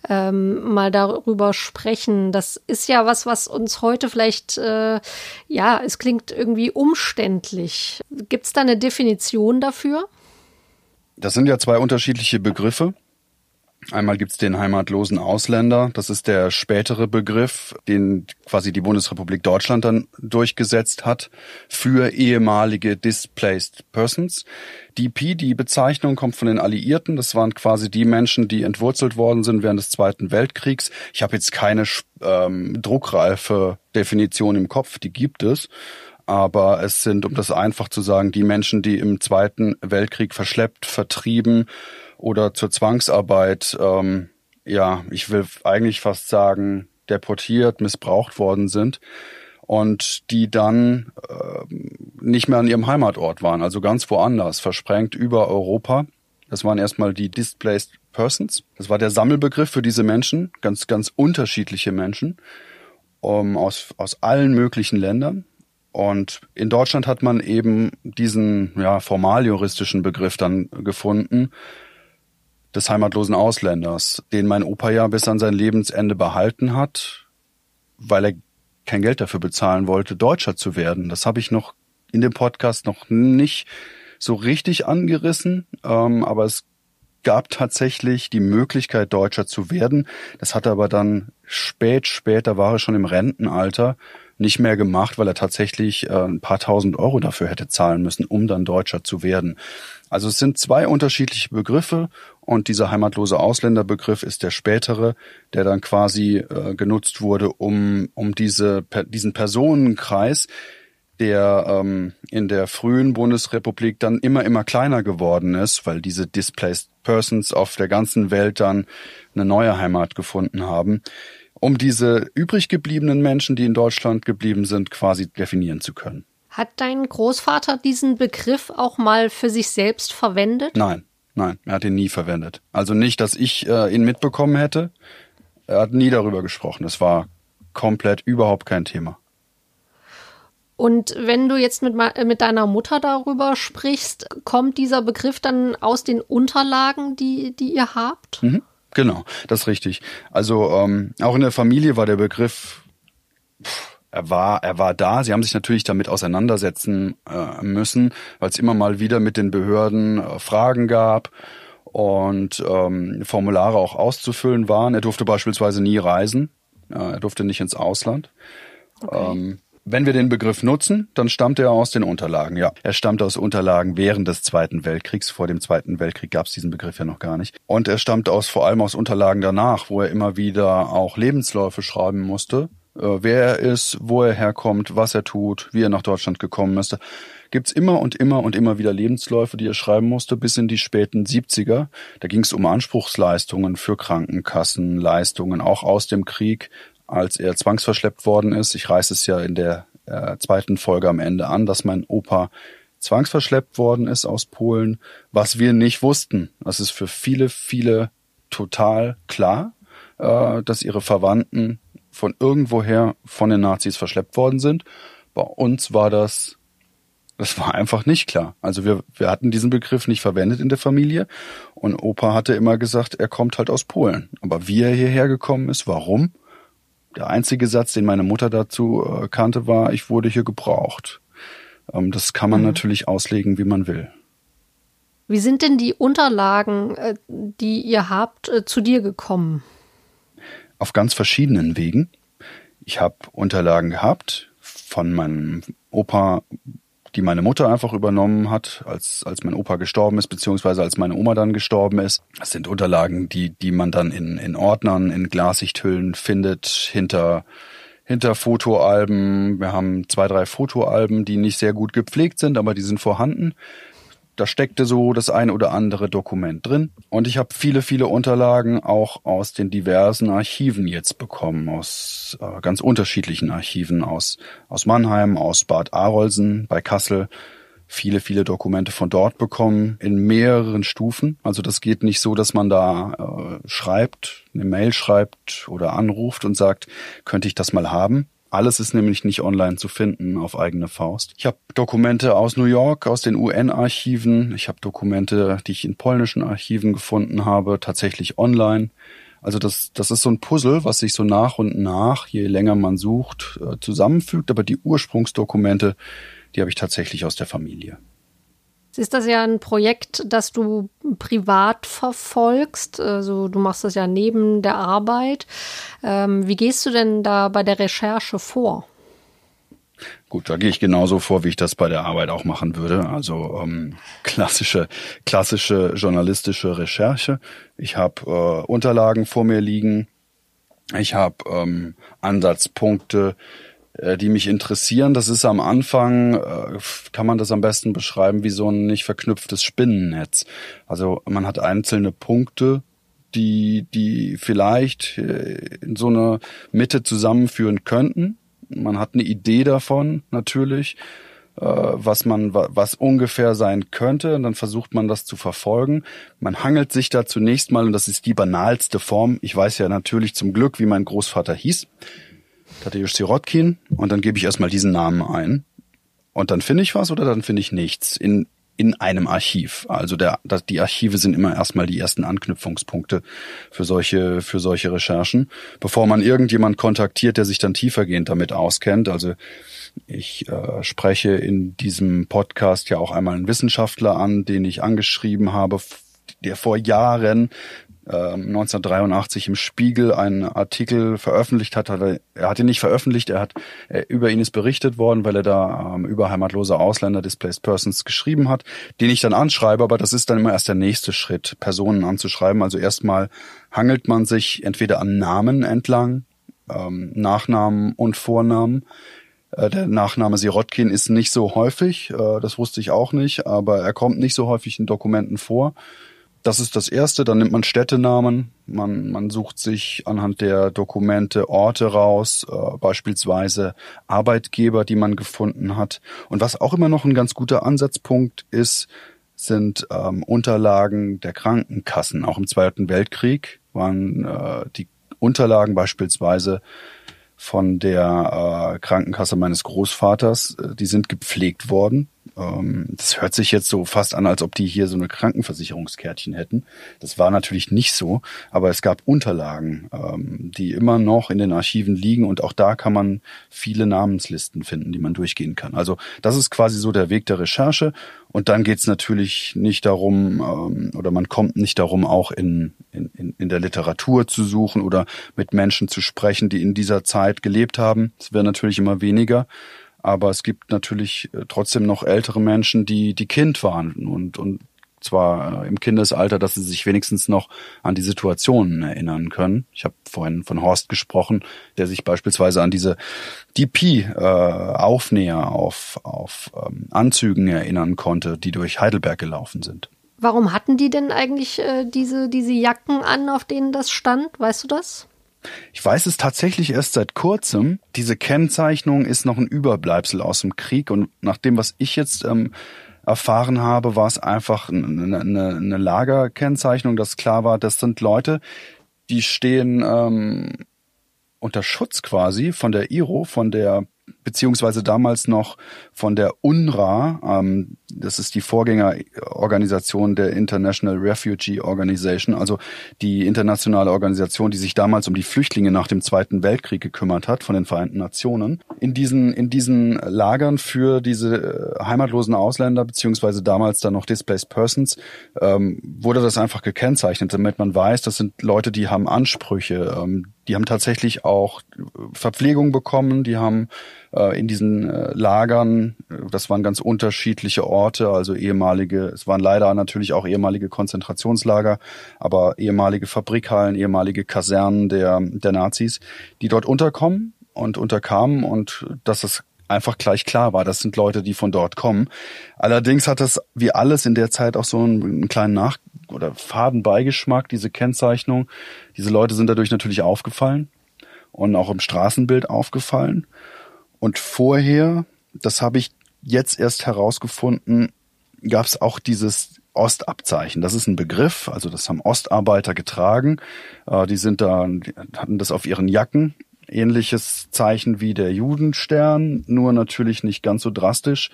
[SPEAKER 1] ähm, mal darüber sprechen. Das ist ja was, was uns heute vielleicht, äh, ja, es klingt irgendwie umständlich. Gibt es da eine Definition dafür?
[SPEAKER 2] Das sind ja zwei unterschiedliche Begriffe. Einmal gibt's den heimatlosen Ausländer. Das ist der spätere Begriff, den quasi die Bundesrepublik Deutschland dann durchgesetzt hat für ehemalige Displaced Persons. DP, die Bezeichnung kommt von den Alliierten. Das waren quasi die Menschen, die entwurzelt worden sind während des Zweiten Weltkriegs. Ich habe jetzt keine ähm, druckreife Definition im Kopf, die gibt es. Aber es sind, um das einfach zu sagen, die Menschen, die im Zweiten Weltkrieg verschleppt, vertrieben, oder zur Zwangsarbeit, ähm, ja, ich will eigentlich fast sagen, deportiert, missbraucht worden sind und die dann äh, nicht mehr an ihrem Heimatort waren, also ganz woanders, versprengt über Europa. Das waren erstmal die Displaced Persons. Das war der Sammelbegriff für diese Menschen, ganz, ganz unterschiedliche Menschen um, aus, aus allen möglichen Ländern. Und in Deutschland hat man eben diesen ja, formaljuristischen Begriff dann gefunden, des heimatlosen Ausländers, den mein Opa ja bis an sein Lebensende behalten hat, weil er kein Geld dafür bezahlen wollte, Deutscher zu werden. Das habe ich noch in dem Podcast noch nicht so richtig angerissen, ähm, aber es gab tatsächlich die Möglichkeit, Deutscher zu werden. Das hat er aber dann spät, später war er schon im Rentenalter nicht mehr gemacht, weil er tatsächlich äh, ein paar tausend Euro dafür hätte zahlen müssen, um dann Deutscher zu werden. Also es sind zwei unterschiedliche Begriffe und dieser heimatlose Ausländerbegriff ist der spätere, der dann quasi äh, genutzt wurde, um, um diese, diesen Personenkreis, der ähm, in der frühen Bundesrepublik dann immer, immer kleiner geworden ist, weil diese Displaced Persons auf der ganzen Welt dann eine neue Heimat gefunden haben, um diese übrig gebliebenen Menschen, die in Deutschland geblieben sind, quasi definieren zu können.
[SPEAKER 1] Hat dein Großvater diesen Begriff auch mal für sich selbst verwendet?
[SPEAKER 2] Nein, nein, er hat ihn nie verwendet. Also nicht, dass ich äh, ihn mitbekommen hätte. Er hat nie darüber gesprochen. Es war komplett überhaupt kein Thema.
[SPEAKER 1] Und wenn du jetzt mit, mit deiner Mutter darüber sprichst, kommt dieser Begriff dann aus den Unterlagen, die, die ihr habt?
[SPEAKER 2] Mhm, genau, das ist richtig. Also ähm, auch in der Familie war der Begriff pff, er war, er war da. Sie haben sich natürlich damit auseinandersetzen äh, müssen, weil es immer mal wieder mit den Behörden äh, Fragen gab und ähm, Formulare auch auszufüllen waren. Er durfte beispielsweise nie reisen. Äh, er durfte nicht ins Ausland. Okay. Ähm, wenn wir den Begriff nutzen, dann stammt er aus den Unterlagen. Ja, er stammt aus Unterlagen während des Zweiten Weltkriegs. Vor dem Zweiten Weltkrieg gab es diesen Begriff ja noch gar nicht. Und er stammt aus vor allem aus Unterlagen danach, wo er immer wieder auch Lebensläufe schreiben musste wer er ist, wo er herkommt, was er tut, wie er nach Deutschland gekommen ist. Gibt's immer und immer und immer wieder Lebensläufe, die er schreiben musste, bis in die späten 70er. Da ging es um Anspruchsleistungen für Krankenkassen, Leistungen auch aus dem Krieg, als er zwangsverschleppt worden ist. Ich reiße es ja in der äh, zweiten Folge am Ende an, dass mein Opa zwangsverschleppt worden ist aus Polen, was wir nicht wussten. Das ist für viele, viele total klar, äh, dass ihre Verwandten von irgendwoher von den Nazis verschleppt worden sind. Bei uns war das, das war einfach nicht klar. Also wir, wir hatten diesen Begriff nicht verwendet in der Familie und Opa hatte immer gesagt, er kommt halt aus Polen. Aber wie er hierher gekommen ist, warum? Der einzige Satz, den meine Mutter dazu äh, kannte, war, ich wurde hier gebraucht. Ähm, das kann man mhm. natürlich auslegen, wie man will.
[SPEAKER 1] Wie sind denn die Unterlagen, äh, die ihr habt, äh, zu dir gekommen?
[SPEAKER 2] Auf ganz verschiedenen Wegen. Ich habe Unterlagen gehabt von meinem Opa, die meine Mutter einfach übernommen hat, als, als mein Opa gestorben ist, beziehungsweise als meine Oma dann gestorben ist. Das sind Unterlagen, die, die man dann in, in Ordnern, in Glassichthüllen findet, hinter, hinter Fotoalben. Wir haben zwei, drei Fotoalben, die nicht sehr gut gepflegt sind, aber die sind vorhanden. Da steckte so das ein oder andere Dokument drin. Und ich habe viele, viele Unterlagen auch aus den diversen Archiven jetzt bekommen, aus äh, ganz unterschiedlichen Archiven, aus, aus Mannheim, aus Bad Arolsen bei Kassel. Viele, viele Dokumente von dort bekommen, in mehreren Stufen. Also das geht nicht so, dass man da äh, schreibt, eine Mail schreibt oder anruft und sagt, könnte ich das mal haben, alles ist nämlich nicht online zu finden auf eigene Faust. Ich habe Dokumente aus New York, aus den UN-Archiven. Ich habe Dokumente, die ich in polnischen Archiven gefunden habe, tatsächlich online. Also das, das ist so ein Puzzle, was sich so nach und nach, je länger man sucht, äh, zusammenfügt. Aber die Ursprungsdokumente, die habe ich tatsächlich aus der Familie.
[SPEAKER 1] Ist das ja ein Projekt, das du privat verfolgst. Also du machst das ja neben der Arbeit. Ähm, wie gehst du denn da bei der Recherche vor?
[SPEAKER 2] Gut, da gehe ich genauso vor, wie ich das bei der Arbeit auch machen würde. Also ähm, klassische, klassische journalistische Recherche. Ich habe äh, Unterlagen vor mir liegen. Ich habe ähm, Ansatzpunkte, die mich interessieren. Das ist am Anfang, äh, kann man das am besten beschreiben wie so ein nicht verknüpftes Spinnennetz. Also man hat einzelne Punkte, die, die vielleicht äh, in so einer Mitte zusammenführen könnten. Man hat eine Idee davon, natürlich, was man, was ungefähr sein könnte, und dann versucht man das zu verfolgen. Man hangelt sich da zunächst mal, und das ist die banalste Form. Ich weiß ja natürlich zum Glück, wie mein Großvater hieß. Tadeusz Sirotkin und dann gebe ich erstmal diesen Namen ein und dann finde ich was oder dann finde ich nichts in in einem Archiv. Also der, das, die Archive sind immer erstmal die ersten Anknüpfungspunkte für solche, für solche Recherchen, bevor man irgendjemand kontaktiert, der sich dann tiefergehend damit auskennt. Also ich äh, spreche in diesem Podcast ja auch einmal einen Wissenschaftler an, den ich angeschrieben habe, der vor Jahren 1983 ähm, im Spiegel einen Artikel veröffentlicht hat. er, hat ihn nicht veröffentlicht, er hat er, über ihn ist berichtet worden, weil er da ähm, über heimatlose Ausländer, Displaced Persons geschrieben hat, den ich dann anschreibe, aber das ist dann immer erst der nächste Schritt, Personen anzuschreiben. Also erstmal hangelt man sich entweder an Namen entlang, ähm, Nachnamen und Vornamen. Äh, der Nachname Sirotkin ist nicht so häufig, äh, das wusste ich auch nicht, aber er kommt nicht so häufig in Dokumenten vor. Das ist das Erste. Dann nimmt man Städtenamen. Man, man sucht sich anhand der Dokumente Orte raus, äh, beispielsweise Arbeitgeber, die man gefunden hat. Und was auch immer noch ein ganz guter Ansatzpunkt ist, sind ähm, Unterlagen der Krankenkassen. Auch im Zweiten Weltkrieg waren äh, die Unterlagen beispielsweise von der äh, Krankenkasse meines Großvaters, äh, die sind gepflegt worden ähm, das hört sich jetzt so fast an, als ob die hier so eine Krankenversicherungskärtchen hätten. Das war natürlich nicht so, aber es gab Unterlagen, ähm, die immer noch in den Archiven liegen und auch da kann man viele Namenslisten finden, die man durchgehen kann. Also das ist quasi so der Weg der Recherche und dann geht's natürlich nicht darum, ähm, oder man kommt nicht darum, auch in, in, in der Literatur zu suchen oder mit Menschen zu sprechen, die in dieser Zeit gelebt haben. Es wäre natürlich immer weniger. Aber es gibt natürlich äh, trotzdem noch ältere Menschen, die, die Kind waren und, und zwar äh, im Kindesalter, dass sie sich wenigstens noch an die Situationen erinnern können. Ich habe vorhin von Horst gesprochen, der sich beispielsweise an diese DP-Aufnäher äh, auf, auf ähm, Anzügen erinnern konnte, die durch Heidelberg gelaufen sind.
[SPEAKER 1] Warum hatten die denn eigentlich äh, diese, diese Jacken an, auf denen das stand? Weißt du das?
[SPEAKER 2] Ich weiß es tatsächlich erst seit kurzem. Diese Kennzeichnung ist noch ein Überbleibsel aus dem Krieg und nach dem, was ich jetzt ähm, erfahren habe, war es einfach eine, eine, eine Lagerkennzeichnung, dass klar war, das sind Leute, die stehen ähm, unter Schutz quasi von der IRO, von der beziehungsweise damals noch von der UNRWA, ähm, das ist die Vorgängerorganisation der International Refugee Organization, also die internationale Organisation, die sich damals um die Flüchtlinge nach dem Zweiten Weltkrieg gekümmert hat von den Vereinten Nationen. In diesen, in diesen Lagern für diese äh, heimatlosen Ausländer, beziehungsweise damals dann noch Displaced Persons, ähm, wurde das einfach gekennzeichnet, damit man weiß, das sind Leute, die haben Ansprüche, ähm, die haben tatsächlich auch Verpflegung bekommen, die haben äh, in diesen äh, Lagern, äh, das waren ganz unterschiedliche Orte, also ehemalige, es waren leider natürlich auch ehemalige Konzentrationslager, aber ehemalige Fabrikhallen, ehemalige Kasernen der, der Nazis, die dort unterkommen und unterkamen und dass es einfach gleich klar war, das sind Leute, die von dort kommen. Allerdings hat das wie alles in der Zeit auch so einen, einen kleinen Nach- oder Fadenbeigeschmack, diese Kennzeichnung. Diese Leute sind dadurch natürlich aufgefallen und auch im Straßenbild aufgefallen. Und vorher, das habe ich jetzt erst herausgefunden, gab es auch dieses Ostabzeichen. Das ist ein Begriff, also das haben Ostarbeiter getragen. Äh, die sind da, hatten das auf ihren Jacken. Ähnliches Zeichen wie der Judenstern, nur natürlich nicht ganz so drastisch,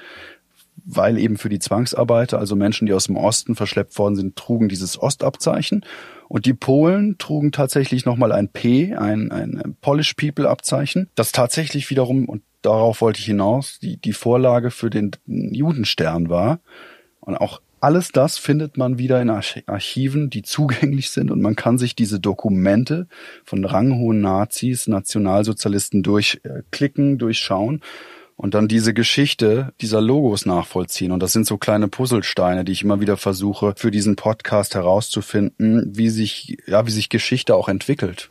[SPEAKER 2] weil eben für die Zwangsarbeiter, also Menschen, die aus dem Osten verschleppt worden sind, trugen dieses Ostabzeichen. Und die Polen trugen tatsächlich nochmal ein P, ein, ein Polish People Abzeichen, das tatsächlich wiederum, und darauf wollte ich hinaus, die, die Vorlage für den Judenstern war. Und auch alles das findet man wieder in Archiven, die zugänglich sind und man kann sich diese Dokumente von ranghohen Nazis, Nationalsozialisten durchklicken, durchschauen und dann diese Geschichte dieser Logos nachvollziehen. Und das sind so kleine Puzzlesteine, die ich immer wieder versuche, für diesen Podcast herauszufinden, wie sich, ja, wie sich Geschichte auch entwickelt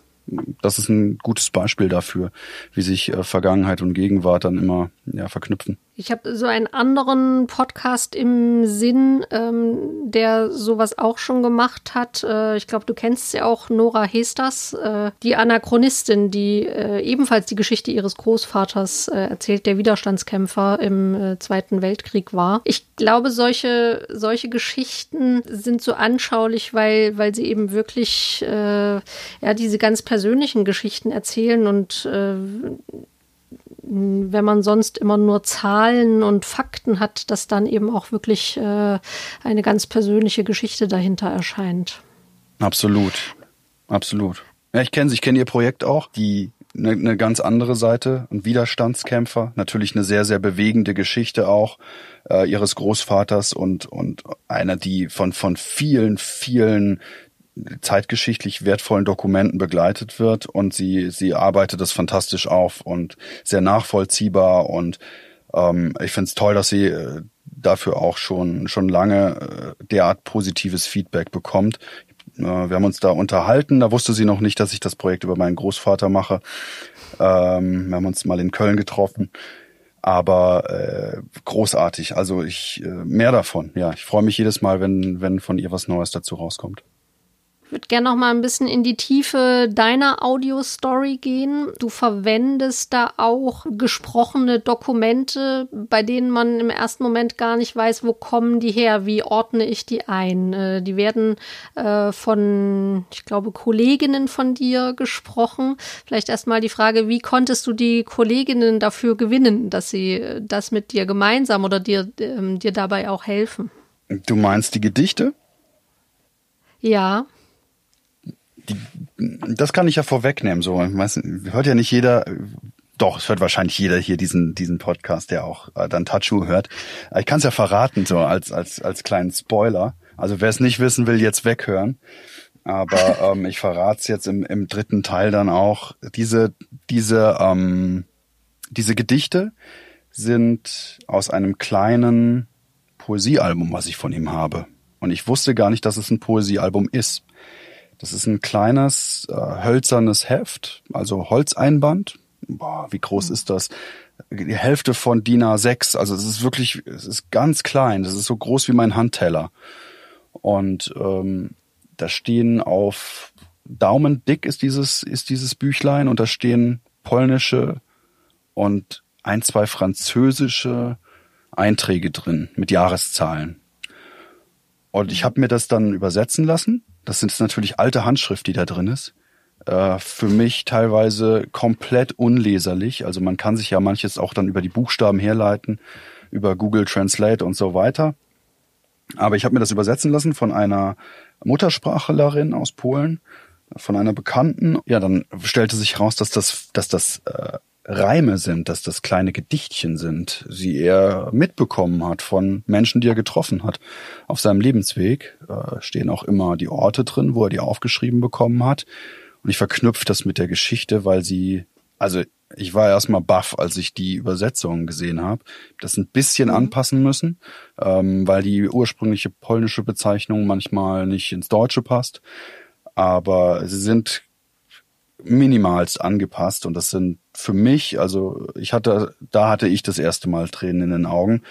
[SPEAKER 2] das ist ein gutes Beispiel dafür, wie sich äh, Vergangenheit und Gegenwart dann immer ja, verknüpfen.
[SPEAKER 1] Ich habe so einen anderen Podcast im Sinn, ähm, der sowas auch schon gemacht hat. Äh, ich glaube, du kennst sie auch, Nora Hesters, äh, die Anachronistin, die äh, ebenfalls die Geschichte ihres Großvaters äh, erzählt, der Widerstandskämpfer im äh, Zweiten Weltkrieg war. Ich glaube, solche, solche Geschichten sind so anschaulich, weil, weil sie eben wirklich ja, diese ganz persönlichen Geschichten erzählen und wenn man sonst immer nur Zahlen und Fakten hat, dass dann eben auch wirklich äh, eine ganz persönliche Geschichte dahinter erscheint.
[SPEAKER 2] Absolut, absolut. Ja, ich kenne sie, ich kenne ihr Projekt auch. Die eine, eine ganz andere Seite, ein Widerstandskämpfer, natürlich eine sehr, sehr bewegende Geschichte auch äh, ihres Großvaters und, und einer, die von, von vielen, vielen zeitgeschichtlich wertvollen Dokumenten begleitet wird und sie, sie arbeitet das fantastisch auf und sehr nachvollziehbar und ähm, ich finde es toll, dass sie äh, dafür auch schon, schon lange äh, derart positives Feedback bekommt. Äh, wir haben uns da unterhalten, da wusste sie noch nicht, dass ich das Projekt über meinen Großvater mache. Ähm, wir haben uns mal in Köln getroffen aber äh, großartig. Also ich äh, mehr davon. Ja, ich freue mich jedes Mal, wenn wenn von ihr was Neues dazu rauskommt.
[SPEAKER 1] Ich würde gerne noch mal ein bisschen in die Tiefe deiner Audio-Story gehen. Du verwendest da auch gesprochene Dokumente, bei denen man im ersten Moment gar nicht weiß, wo kommen die her, wie ordne ich die ein. Äh, die werden äh, von, ich glaube, Kolleginnen von dir gesprochen. Vielleicht erstmal die Frage, wie konntest du die Kolleginnen dafür gewinnen, dass sie äh, das mit dir gemeinsam oder dir, ähm, dir dabei auch helfen?
[SPEAKER 2] Du meinst die Gedichte?
[SPEAKER 1] Ja
[SPEAKER 2] die, das kann ich ja vorwegnehmen. So, weiß, hört ja nicht jeder. Doch, es hört wahrscheinlich jeder hier diesen diesen Podcast, der auch äh, dann Tachu hört. Ich kann es ja verraten so als als als kleinen Spoiler. Also wer es nicht wissen will, jetzt weghören. Aber *laughs* ähm, ich verrate es jetzt im, im dritten Teil dann auch. Diese diese ähm, diese Gedichte sind aus einem kleinen Poesiealbum, was ich von ihm habe. Und ich wusste gar nicht, dass es ein Poesiealbum ist. Das ist ein kleines äh, hölzernes Heft, also Holzeinband. Boah, wie groß mhm. ist das? Die Hälfte von DIN A6. Also es ist wirklich, es ist ganz klein. Das ist so groß wie mein Handteller. Und ähm, da stehen auf Daumen dick ist dieses ist dieses Büchlein und da stehen polnische und ein zwei französische Einträge drin mit Jahreszahlen. Und ich habe mir das dann übersetzen lassen das ist natürlich alte Handschrift, die da drin ist. Äh, für mich teilweise komplett unleserlich. Also man kann sich ja manches auch dann über die Buchstaben herleiten, über Google Translate und so weiter. Aber ich habe mir das übersetzen lassen von einer Muttersprachlerin aus Polen, von einer Bekannten. Ja, dann stellte sich raus, dass das, dass das äh, Reime sind, dass das kleine Gedichtchen sind, sie er mitbekommen hat von Menschen, die er getroffen hat. Auf seinem Lebensweg äh, stehen auch immer die Orte drin, wo er die aufgeschrieben bekommen hat. Und ich verknüpfe das mit der Geschichte, weil sie, also ich war erstmal baff, als ich die Übersetzungen gesehen habe. Das ein bisschen mhm. anpassen müssen, ähm, weil die ursprüngliche polnische Bezeichnung manchmal nicht ins Deutsche passt. Aber sie sind minimalst angepasst und das sind für mich, also ich hatte, da hatte ich das erste Mal Tränen in den Augen,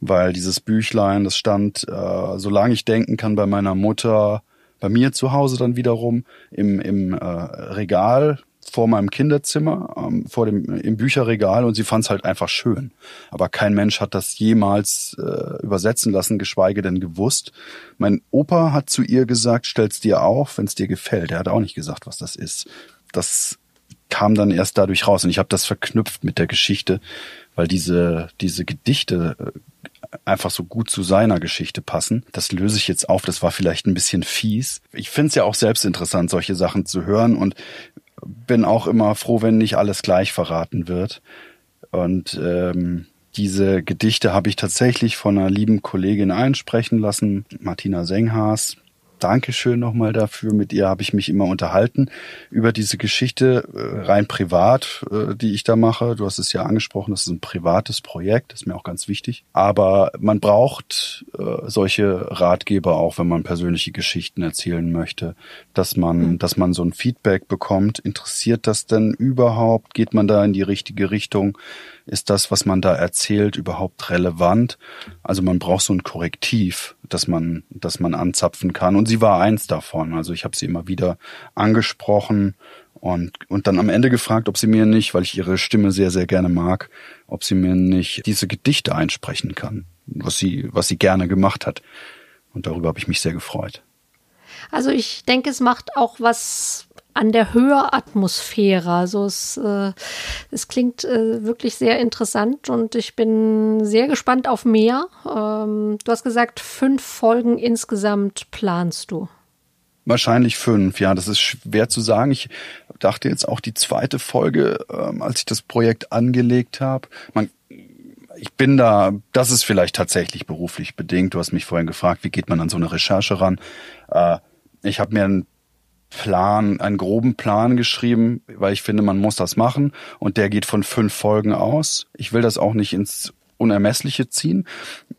[SPEAKER 2] weil dieses Büchlein, das stand, äh, solange ich denken kann, bei meiner Mutter, bei mir zu Hause dann wiederum im, im äh, Regal vor meinem Kinderzimmer, ähm, vor dem im Bücherregal und sie fand es halt einfach schön. Aber kein Mensch hat das jemals äh, übersetzen lassen, geschweige denn gewusst. Mein Opa hat zu ihr gesagt, stell's dir auf, wenn es dir gefällt. Er hat auch nicht gesagt, was das ist das kam dann erst dadurch raus und ich habe das verknüpft mit der Geschichte, weil diese diese Gedichte äh, einfach so gut zu seiner Geschichte passen. Das löse ich jetzt auf. Das war vielleicht ein bisschen fies. Ich finde es ja auch selbst interessant, solche Sachen zu hören und bin auch immer froh, wenn nicht alles gleich verraten wird. Und ähm, Diese Gedichte habe ich tatsächlich von einer lieben Kollegin einsprechen lassen, Martina Senghaas, Dankeschön nochmal dafür. Mit ihr habe ich mich immer unterhalten über diese Geschichte äh, rein privat, äh, die ich da mache. Du hast es ja angesprochen, das ist ein privates Projekt, das ist mir auch ganz wichtig. Aber man braucht äh, solche Ratgeber auch, wenn man persönliche Geschichten erzählen möchte, dass man, mhm. dass man so ein Feedback bekommt. Interessiert das denn überhaupt? Geht man da in die richtige Richtung? Ist das, was man da erzählt, überhaupt relevant? Also man braucht so ein Korrektiv, dass man, dass man anzapfen kann. Und sie war eins davon. Also ich habe sie immer wieder angesprochen und, und dann am Ende gefragt, ob sie mir nicht, weil ich ihre Stimme sehr, sehr gerne mag, ob sie mir nicht diese Gedichte einsprechen kann, was sie, was sie gerne gemacht hat. Und darüber habe ich mich sehr gefreut.
[SPEAKER 1] Also ich denke, es macht auch was an der Höratmosphäre. Also es, äh, es klingt äh, wirklich sehr interessant und ich bin sehr gespannt auf mehr. Ähm, du hast gesagt, fünf Folgen insgesamt planst du.
[SPEAKER 2] Wahrscheinlich fünf, ja, das ist schwer zu sagen. Ich dachte jetzt auch die zweite Folge, ähm, als ich das Projekt angelegt habe. Ich bin da, das ist vielleicht tatsächlich beruflich bedingt. Du hast mich vorhin gefragt, wie geht man an so eine Recherche ran? Äh, ich habe mir ein Plan, einen groben Plan geschrieben, weil ich finde, man muss das machen. Und der geht von fünf Folgen aus. Ich will das auch nicht ins Unermessliche ziehen.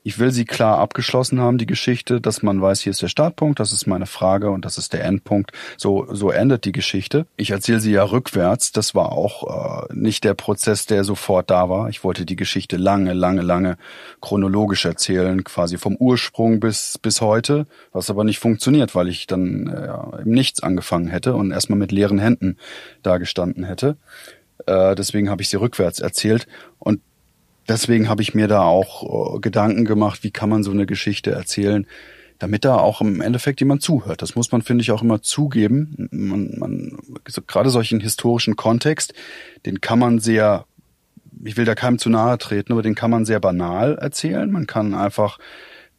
[SPEAKER 2] Ich will sie klar abgeschlossen haben, die Geschichte, dass man weiß, hier ist der Startpunkt, das ist meine Frage und das ist der Endpunkt. So, so endet die Geschichte. Ich erzähle sie ja rückwärts. Das war auch äh, nicht der Prozess, der sofort da war. Ich wollte die Geschichte lange, lange, lange chronologisch erzählen, quasi vom Ursprung bis, bis heute, was aber nicht funktioniert, weil ich dann äh, im Nichts angefangen hätte und erstmal mit leeren Händen da gestanden hätte. Äh, deswegen habe ich sie rückwärts erzählt. Und deswegen habe ich mir da auch äh, Gedanken gemacht, wie kann man so eine Geschichte erzählen, damit da auch im Endeffekt jemand zuhört. Das muss man, finde ich, auch immer zugeben. Man, man, so, gerade solchen historischen Kontext, den kann man sehr, ich will da keinem zu nahe treten, aber den kann man sehr banal erzählen. Man kann einfach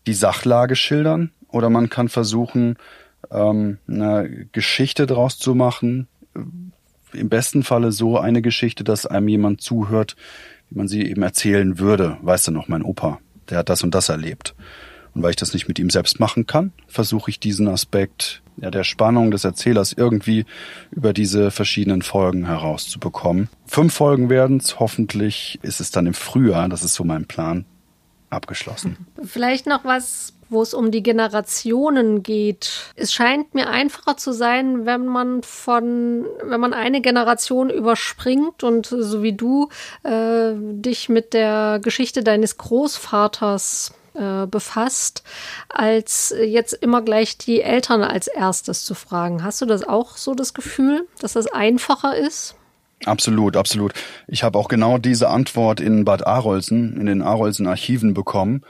[SPEAKER 2] die Sachlage schildern oder man kann versuchen, ähm, eine Geschichte draus zu machen. Im besten Falle so eine Geschichte, dass einem jemand zuhört, wie man sie eben erzählen würde. Weißt du noch, mein Opa, der hat das und das erlebt. Und weil ich das nicht mit ihm selbst machen kann, versuche ich diesen Aspekt ja, der Spannung des Erzählers irgendwie über diese verschiedenen Folgen herauszubekommen. Fünf Folgen werden's. Hoffentlich ist es dann im Frühjahr, das ist so mein Plan, abgeschlossen.
[SPEAKER 1] Vielleicht noch was wo es um die Generationen geht. Es scheint mir einfacher zu sein, wenn man von, wenn man eine Generation überspringt und so wie du äh, dich mit der Geschichte deines Großvaters äh, befasst, als jetzt immer gleich die Eltern als erstes zu fragen. Hast du das auch so das Gefühl, dass das einfacher ist?
[SPEAKER 2] Absolut, absolut. Ich habe auch genau diese Antwort in Bad Arolsen, in den Arolsen Archiven bekommen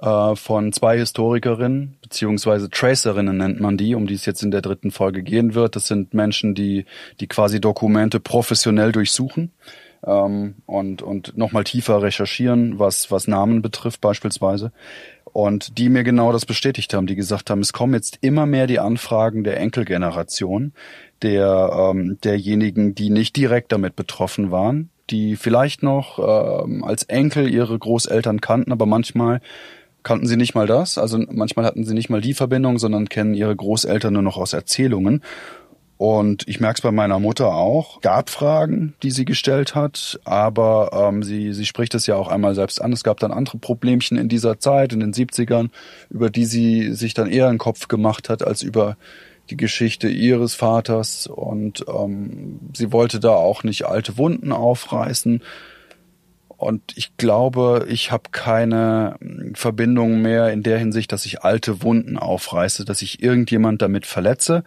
[SPEAKER 2] äh, von zwei Historikerinnen, beziehungsweise Tracerinnen nennt man die, um die es jetzt in der dritten Folge gehen wird. Das sind Menschen, die, die quasi Dokumente professionell durchsuchen ähm, und, und nochmal tiefer recherchieren, was, was Namen betrifft beispielsweise. Und die mir genau das bestätigt haben, die gesagt haben, es kommen jetzt immer mehr die Anfragen der Enkelgeneration, der, ähm, derjenigen, die nicht direkt damit betroffen waren, die vielleicht noch ähm, als Enkel ihre Großeltern kannten, aber manchmal kannten sie nicht mal das. Also manchmal hatten sie nicht mal die Verbindung, sondern kennen ihre Großeltern nur noch aus Erzählungen. Und ich merke es bei meiner Mutter auch. Gab Fragen, die sie gestellt hat, aber ähm, sie, sie spricht es ja auch einmal selbst an. Es gab dann andere Problemchen in dieser Zeit, in den 70ern, über die sie sich dann eher einen Kopf gemacht hat, als über die Geschichte ihres Vaters. Und ähm, sie wollte da auch nicht alte Wunden aufreißen. Und ich glaube, ich habe keine hm, Verbindung mehr in der Hinsicht, dass ich alte Wunden aufreiße, dass ich irgendjemand damit verletze.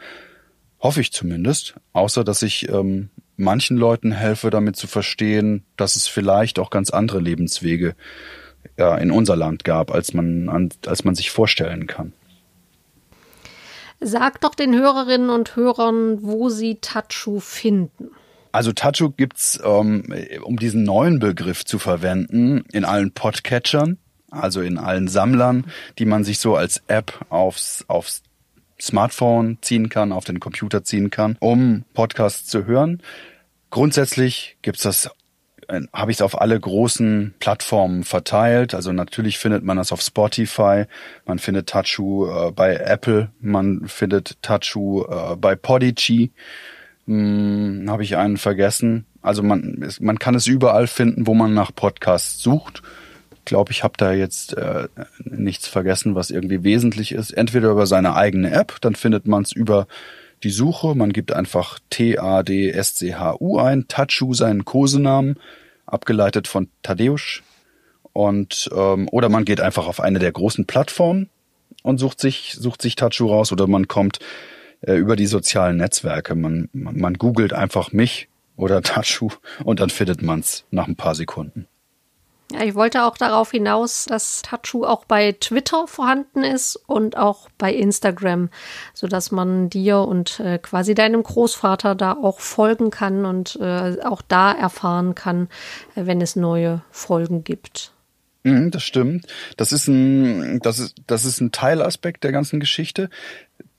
[SPEAKER 2] Hoffe ich zumindest. Außer, dass ich ähm, manchen Leuten helfe, damit zu verstehen, dass es vielleicht auch ganz andere Lebenswege ja, in unser Land gab, als man, als man sich vorstellen kann.
[SPEAKER 1] Sag doch den Hörerinnen und Hörern, wo sie Tatschu finden.
[SPEAKER 2] Also Tachu gibt's, ähm, um diesen neuen Begriff zu verwenden, in allen Podcatchern, also in allen Sammlern, die man sich so als App aufs, aufs Smartphone ziehen kann, auf den Computer ziehen kann, um Podcasts zu hören. Grundsätzlich gibt's das äh, habe ich es auf alle großen Plattformen verteilt. Also natürlich findet man das auf Spotify, man findet Tachu äh, bei Apple, man findet Tachu äh, bei Podigy. Hm, habe ich einen vergessen. Also man, man kann es überall finden, wo man nach Podcasts sucht. Ich glaube, ich habe da jetzt äh, nichts vergessen, was irgendwie wesentlich ist. Entweder über seine eigene App, dann findet man es über die Suche. Man gibt einfach T-A-D-S-C-H-U ein, Tachu seinen Kosenamen, abgeleitet von Tadeusz. Und ähm, oder man geht einfach auf eine der großen Plattformen und sucht sich sucht sich Tachu raus oder man kommt äh, über die sozialen Netzwerke. Man, man, man googelt einfach mich oder *laughs* Tachu und dann findet man's nach ein paar Sekunden.
[SPEAKER 1] Ja, ich wollte auch darauf hinaus, dass Tachu auch bei Twitter vorhanden ist und auch bei Instagram, sodass man dir und äh, quasi deinem Großvater da auch folgen kann und äh, auch da erfahren kann, äh, wenn es neue Folgen gibt.
[SPEAKER 2] Mhm, das stimmt. Das ist ein, das ist, das ist ein Teilaspekt der ganzen Geschichte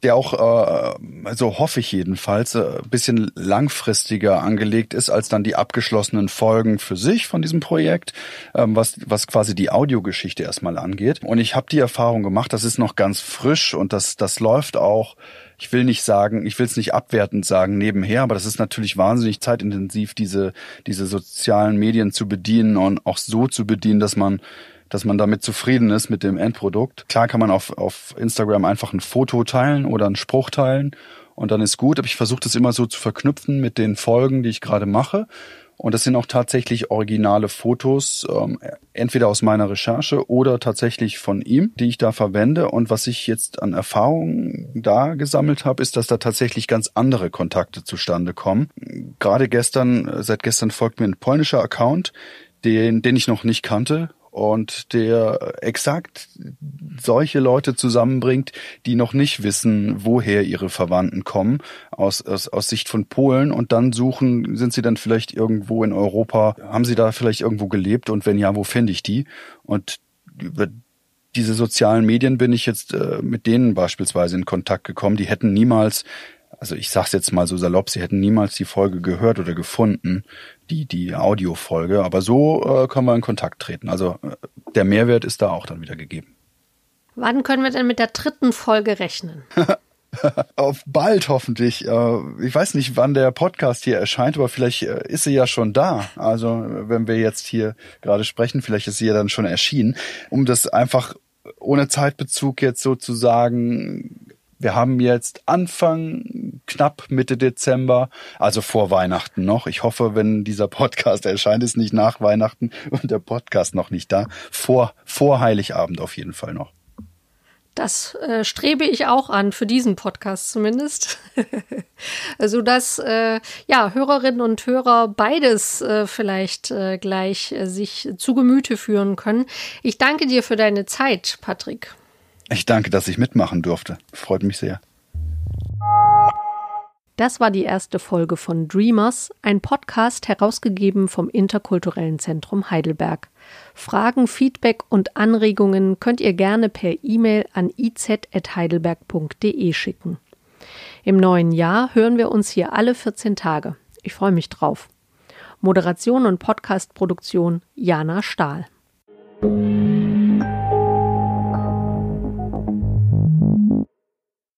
[SPEAKER 2] der auch, äh, so hoffe ich jedenfalls, äh, bisschen langfristiger angelegt ist als dann die abgeschlossenen Folgen für sich von diesem Projekt, ähm, was, was quasi die Audiogeschichte erstmal angeht. Und ich habe die Erfahrung gemacht, das ist noch ganz frisch und das, das läuft auch ich will nicht sagen, ich will es nicht abwertend sagen nebenher, aber das ist natürlich wahnsinnig zeitintensiv, diese, diese sozialen Medien zu bedienen und auch so zu bedienen, dass man dass man damit zufrieden ist mit dem Endprodukt. Klar kann man auf, auf Instagram einfach ein Foto teilen oder einen Spruch teilen und dann ist gut, aber ich versuche das immer so zu verknüpfen mit den Folgen, die ich gerade mache. Und das sind auch tatsächlich originale Fotos, ähm, entweder aus meiner Recherche oder tatsächlich von ihm, die ich da verwende. Und was ich jetzt an Erfahrungen da gesammelt habe, ist, dass da tatsächlich ganz andere Kontakte zustande kommen. Gerade gestern, seit gestern folgt mir ein polnischer Account, den, den ich noch nicht kannte und der exakt solche Leute zusammenbringt, die noch nicht wissen, woher ihre Verwandten kommen, aus, aus, aus Sicht von Polen. Und dann suchen, sind sie dann vielleicht irgendwo in Europa, haben sie da vielleicht irgendwo gelebt? Und wenn ja, wo finde ich die? Und über diese sozialen Medien bin ich jetzt äh, mit denen beispielsweise in Kontakt gekommen, die hätten niemals also ich sag's jetzt mal so salopp, sie hätten niemals die Folge gehört oder gefunden, die, die Audiofolge, aber so äh, können wir in Kontakt treten. Also äh, der Mehrwert ist da auch dann wieder gegeben.
[SPEAKER 1] Wann können wir denn mit der dritten Folge rechnen? *laughs*
[SPEAKER 2] Auf bald hoffentlich. Äh, ich weiß nicht, wann der Podcast hier erscheint, aber vielleicht äh, ist sie ja schon da. Also wenn wir jetzt hier gerade sprechen, vielleicht ist sie ja dann schon erschienen. Um das einfach ohne Zeitbezug jetzt sozusagen wir haben jetzt Anfang, knapp Mitte Dezember, also vor Weihnachten noch. Ich hoffe, wenn dieser Podcast erscheint, ist nicht nach Weihnachten und der Podcast noch nicht da. Vor, vor Heiligabend auf jeden Fall noch.
[SPEAKER 1] Das äh, strebe ich auch an, für diesen Podcast zumindest. *laughs* Sodass äh, ja, Hörerinnen und Hörer beides äh, vielleicht äh, gleich äh, sich zu Gemüte führen können. Ich danke dir für deine Zeit, Patrick.
[SPEAKER 2] Ich danke, dass ich mitmachen durfte. Freut mich sehr.
[SPEAKER 1] Das war die erste Folge von Dreamers, ein Podcast herausgegeben vom Interkulturellen Zentrum Heidelberg. Fragen, Feedback und Anregungen könnt ihr gerne per E-Mail an iz.heidelberg.de schicken. Im neuen Jahr hören wir uns hier alle 14 Tage. Ich freue mich drauf. Moderation und Podcastproduktion Jana Stahl.